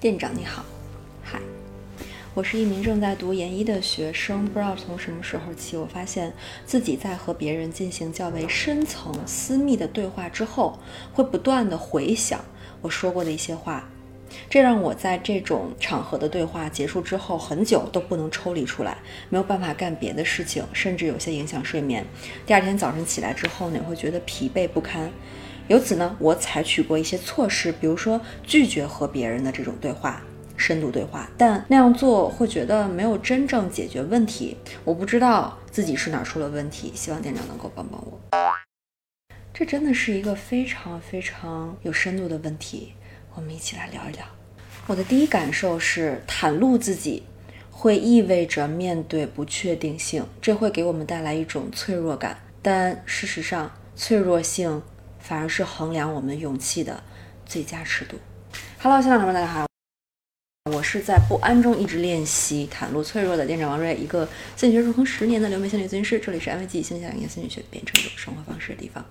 店长你好，嗨，我是一名正在读研一的学生。不知道从什么时候起，我发现自己在和别人进行较为深层、私密的对话之后，会不断的回想我说过的一些话，这让我在这种场合的对话结束之后，很久都不能抽离出来，没有办法干别的事情，甚至有些影响睡眠。第二天早晨起来之后呢，会觉得疲惫不堪。由此呢，我采取过一些措施，比如说拒绝和别人的这种对话、深度对话，但那样做会觉得没有真正解决问题。我不知道自己是哪出了问题，希望店长能够帮帮我。这真的是一个非常非常有深度的问题，我们一起来聊一聊。我的第一感受是，袒露自己会意味着面对不确定性，这会给我们带来一种脆弱感。但事实上，脆弱性。反而是衡量我们勇气的最佳尺度。Hello，现场朋友们，大家好，我是在不安中一直练习袒露脆弱的店长王瑞，一个心理学入坑十年的留美心理咨询师。这里是安慰剂心理学心理学变成一种生活方式的地方。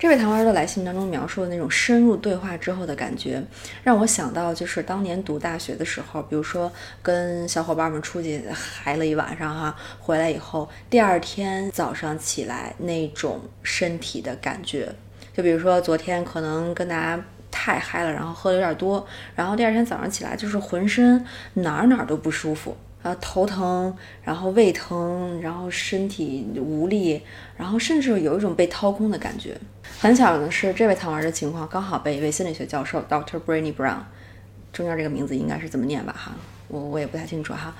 这位糖丸的来信当中描述的那种深入对话之后的感觉，让我想到就是当年读大学的时候，比如说跟小伙伴们出去嗨了一晚上哈，回来以后第二天早上起来那种身体的感觉，就比如说昨天可能跟大家太嗨了，然后喝的有点多，然后第二天早上起来就是浑身哪儿哪儿都不舒服。啊，头疼，然后胃疼，然后身体无力，然后甚至有一种被掏空的感觉。很巧的是，这位糖丸的情况刚好被一位心理学教授 Dr. Brené Brown，中间这个名字应该是怎么念吧？哈，我我也不太清楚哈。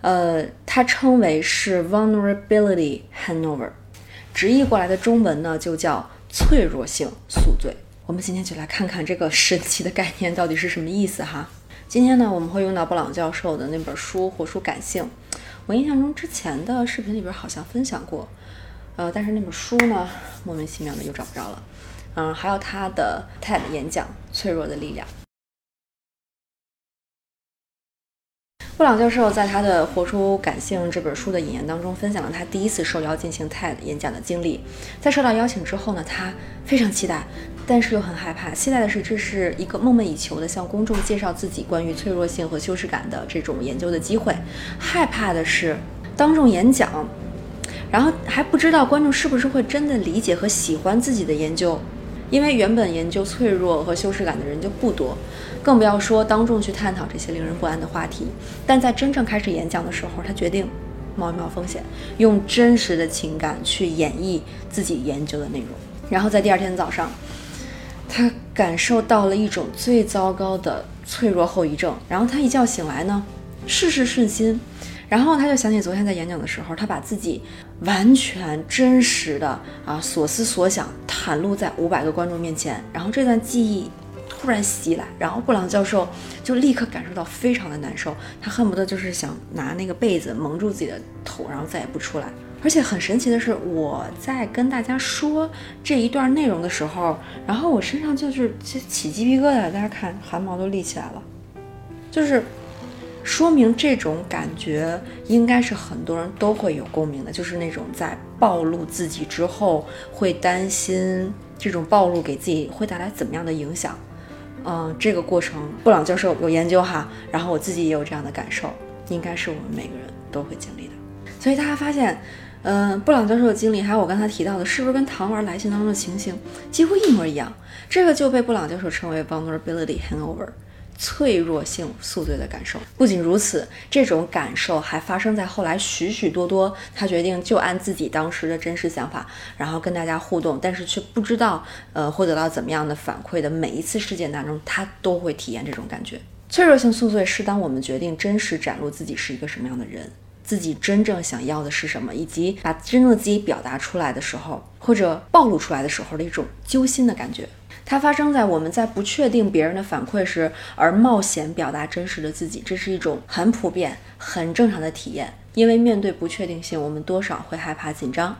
呃，他称为是 vulnerability hangover，直译过来的中文呢就叫脆弱性宿醉。我们今天就来看看这个神奇的概念到底是什么意思哈。今天呢，我们会用到布朗教授的那本书《活出感性》。我印象中之前的视频里边好像分享过，呃，但是那本书呢，莫名其妙的又找不着了。嗯，还有他的 TED 演讲《脆弱的力量》。布朗教授在他的《活出感性》这本书的引言当中，分享了他第一次受邀进行 TED 演讲的经历。在受到邀请之后呢，他非常期待。但是又很害怕，期待的是这是一个梦寐以求的向公众介绍自己关于脆弱性和羞耻感的这种研究的机会，害怕的是当众演讲，然后还不知道观众是不是会真的理解和喜欢自己的研究，因为原本研究脆弱和羞耻感的人就不多，更不要说当众去探讨这些令人不安的话题。但在真正开始演讲的时候，他决定冒一冒风险，用真实的情感去演绎自己研究的内容，然后在第二天早上。他感受到了一种最糟糕的脆弱后遗症，然后他一觉醒来呢，事事顺心，然后他就想起昨天在演讲的时候，他把自己完全真实的啊所思所想袒露在五百个观众面前，然后这段记忆突然袭来，然后布朗教授就立刻感受到非常的难受，他恨不得就是想拿那个被子蒙住自己的头，然后再也不出来。而且很神奇的是，我在跟大家说这一段内容的时候，然后我身上就是起鸡皮疙瘩，大家看汗毛都立起来了，就是说明这种感觉应该是很多人都会有共鸣的，就是那种在暴露自己之后会担心这种暴露给自己会带来怎么样的影响。嗯，这个过程布朗教授有研究哈，然后我自己也有这样的感受，应该是我们每个人都会经历的。所以大家发现。嗯，布朗教授的经历，还有我刚才提到的，是不是跟糖丸来信当中的情形几乎一模一样？这个就被布朗教授称为 vulnerability hangover，脆弱性宿醉的感受。不仅如此，这种感受还发生在后来许许多多他决定就按自己当时的真实想法，然后跟大家互动，但是却不知道呃会得到怎么样的反馈的每一次事件当中，他都会体验这种感觉。脆弱性宿醉是当我们决定真实展露自己是一个什么样的人。自己真正想要的是什么，以及把真正的自己表达出来的时候，或者暴露出来的时候的一种揪心的感觉。它发生在我们在不确定别人的反馈时而冒险表达真实的自己，这是一种很普遍、很正常的体验。因为面对不确定性，我们多少会害怕紧张，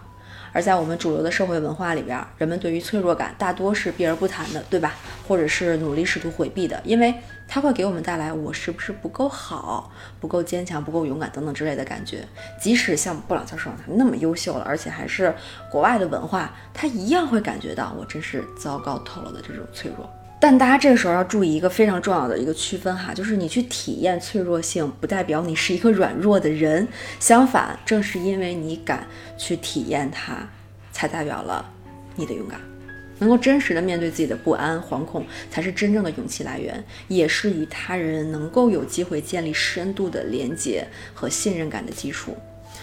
而在我们主流的社会文化里边，人们对于脆弱感大多是避而不谈的，对吧？或者是努力试图回避的，因为它会给我们带来我是不是不够好、不够坚强、不够勇敢等等之类的感觉。即使像布朗教授他那么优秀了，而且还是国外的文化，他一样会感觉到我真是糟糕透了的这种脆弱。但大家这个时候要注意一个非常重要的一个区分哈，就是你去体验脆弱性，不代表你是一个软弱的人。相反，正是因为你敢去体验它，才代表了你的勇敢。能够真实的面对自己的不安、惶恐，才是真正的勇气来源，也是与他人能够有机会建立深度的连接和信任感的基础。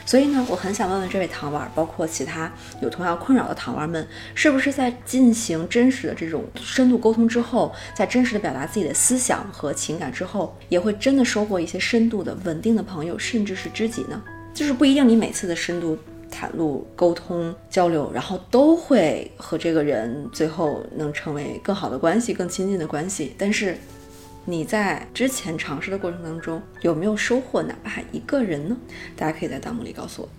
所以呢，我很想问问这位糖丸，包括其他有同样困扰的糖丸们，是不是在进行真实的这种深度沟通之后，在真实的表达自己的思想和情感之后，也会真的收获一些深度的、稳定的朋友，甚至是知己呢？就是不一定你每次的深度袒露、沟通、交流，然后都会和这个人最后能成为更好的关系、更亲近的关系，但是。你在之前尝试的过程当中有没有收获哪怕一个人呢？大家可以在弹幕里告诉我。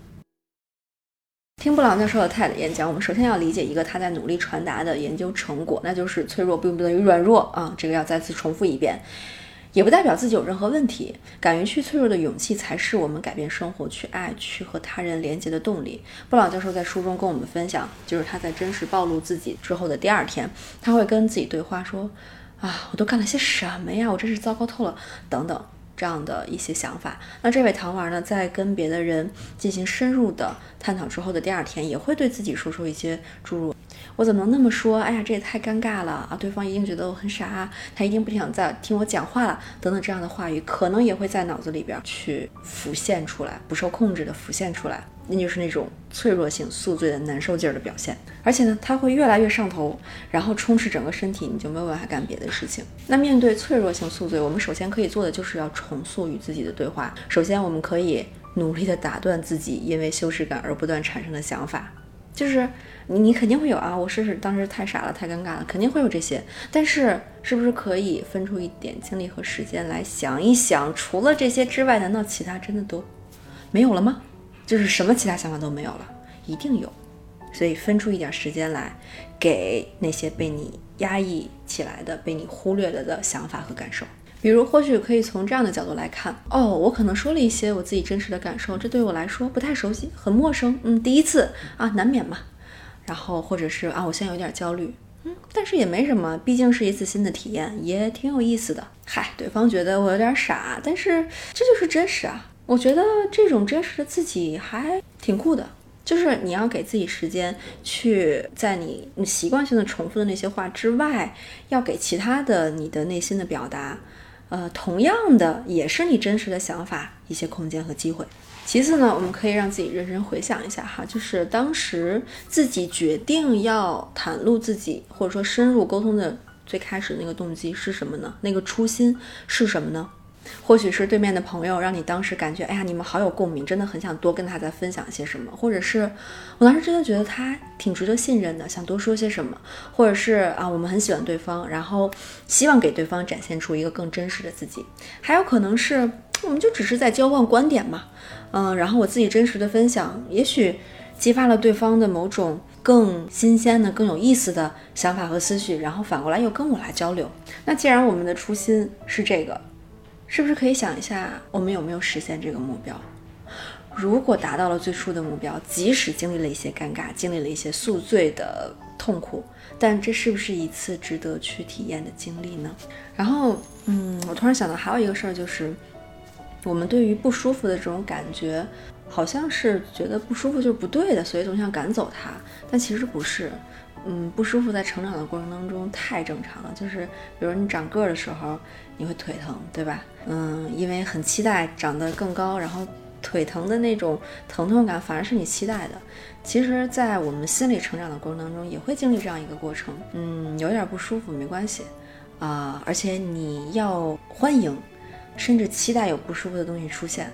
听布朗教授的 TED 演讲，我们首先要理解一个他在努力传达的研究成果，那就是脆弱并不等于软弱啊，这个要再次重复一遍，也不代表自己有任何问题。敢于去脆弱的勇气，才是我们改变生活、去爱、去和他人连接的动力。布朗教授在书中跟我们分享，就是他在真实暴露自己之后的第二天，他会跟自己对话说。啊，我都干了些什么呀？我真是糟糕透了，等等这样的一些想法。那这位糖丸呢，在跟别的人进行深入的探讨之后的第二天，也会对自己说出一些诸如“我怎么能那么说？哎呀，这也太尴尬了啊！对方一定觉得我很傻，他一定不想再听我讲话了，等等这样的话语，可能也会在脑子里边去浮现出来，不受控制的浮现出来。那就是那种脆弱性宿醉的难受劲儿的表现，而且呢，它会越来越上头，然后充斥整个身体，你就没有办法干别的事情。那面对脆弱性宿醉，我们首先可以做的就是要重塑与自己的对话。首先，我们可以努力的打断自己因为羞耻感而不断产生的想法，就是你你肯定会有啊，我试试当时太傻了，太尴尬了，肯定会有这些。但是，是不是可以分出一点精力和时间来想一想，除了这些之外，难道其他真的都没有了吗？就是什么其他想法都没有了，一定有，所以分出一点时间来，给那些被你压抑起来的、被你忽略了的想法和感受。比如，或许可以从这样的角度来看：哦，我可能说了一些我自己真实的感受，这对我来说不太熟悉，很陌生。嗯，第一次啊，难免嘛。然后，或者是啊，我现在有点焦虑。嗯，但是也没什么，毕竟是一次新的体验，也挺有意思的。嗨，对方觉得我有点傻，但是这就是真实啊。我觉得这种真实的自己还挺酷的，就是你要给自己时间，去在你你习惯性的重复的那些话之外，要给其他的你的内心的表达，呃，同样的也是你真实的想法一些空间和机会。其次呢，我们可以让自己认真回想一下哈，就是当时自己决定要袒露自己或者说深入沟通的最开始那个动机是什么呢？那个初心是什么呢？或许是对面的朋友让你当时感觉，哎呀，你们好有共鸣，真的很想多跟他再分享一些什么。或者是我当时真的觉得他挺值得信任的，想多说些什么。或者是啊，我们很喜欢对方，然后希望给对方展现出一个更真实的自己。还有可能是我们就只是在交换观点嘛，嗯，然后我自己真实的分享，也许激发了对方的某种更新鲜的、更有意思的想法和思绪，然后反过来又跟我来交流。那既然我们的初心是这个。是不是可以想一下，我们有没有实现这个目标？如果达到了最初的目标，即使经历了一些尴尬，经历了一些宿醉的痛苦，但这是不是一次值得去体验的经历呢？然后，嗯，我突然想到还有一个事儿，就是我们对于不舒服的这种感觉，好像是觉得不舒服就是不对的，所以总想赶走它，但其实不是。嗯，不舒服在成长的过程当中太正常了。就是比如你长个儿的时候，你会腿疼，对吧？嗯，因为很期待长得更高，然后腿疼的那种疼痛感反而是你期待的。其实，在我们心理成长的过程当中，也会经历这样一个过程。嗯，有点不舒服没关系啊，而且你要欢迎，甚至期待有不舒服的东西出现。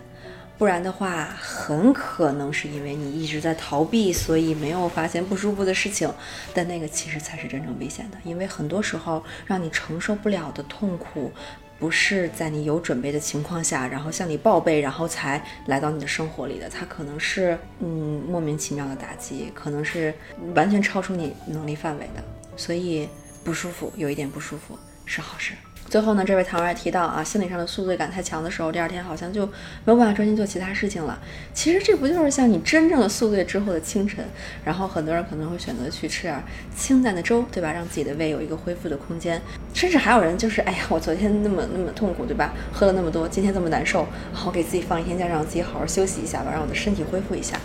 不然的话，很可能是因为你一直在逃避，所以没有发现不舒服的事情。但那个其实才是真正危险的，因为很多时候让你承受不了的痛苦，不是在你有准备的情况下，然后向你报备，然后才来到你的生活里的。它可能是嗯莫名其妙的打击，可能是完全超出你能力范围的，所以不舒服，有一点不舒服是好事。最后呢，这位糖儿也提到啊，心理上的宿醉感太强的时候，第二天好像就没有办法专心做其他事情了。其实这不就是像你真正的宿醉之后的清晨？然后很多人可能会选择去吃点清淡的粥，对吧？让自己的胃有一个恢复的空间。甚至还有人就是，哎呀，我昨天那么那么痛苦，对吧？喝了那么多，今天这么难受，好给自己放一天假，让自己好好休息一下吧，让我的身体恢复一下。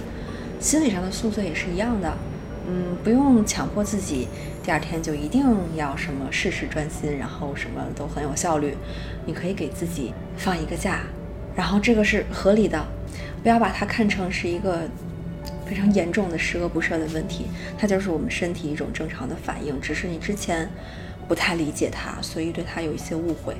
心理上的宿醉也是一样的。嗯，不用强迫自己，第二天就一定要什么事事专心，然后什么都很有效率。你可以给自己放一个假，然后这个是合理的，不要把它看成是一个非常严重的十恶不赦的问题，它就是我们身体一种正常的反应，只是你之前不太理解它，所以对它有一些误会。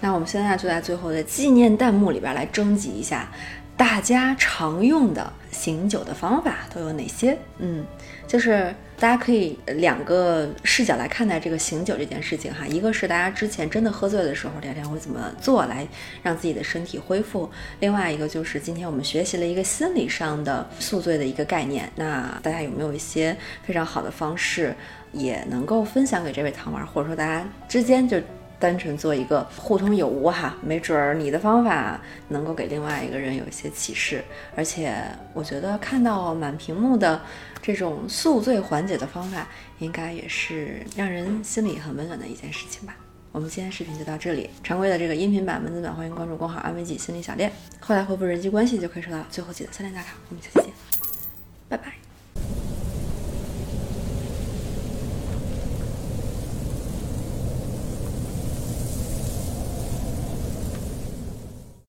那我们现在就在最后的纪念弹幕里边来征集一下。大家常用的醒酒的方法都有哪些？嗯，就是大家可以两个视角来看待这个醒酒这件事情哈。一个是大家之前真的喝醉的时候，第二天会怎么做来让自己的身体恢复；另外一个就是今天我们学习了一个心理上的宿醉的一个概念。那大家有没有一些非常好的方式，也能够分享给这位糖丸，或者说大家之间就。单纯做一个互通有无哈，没准儿你的方法能够给另外一个人有一些启示，而且我觉得看到满屏幕的这种宿醉缓解的方法，应该也是让人心里很温暖的一件事情吧。我们今天视频就到这里，常规的这个音频版、文字版，欢迎关注公号“安慰剂心理小店”，后台回复“人际关系”就可以收到最后记得三连打卡。我们下期见，拜拜。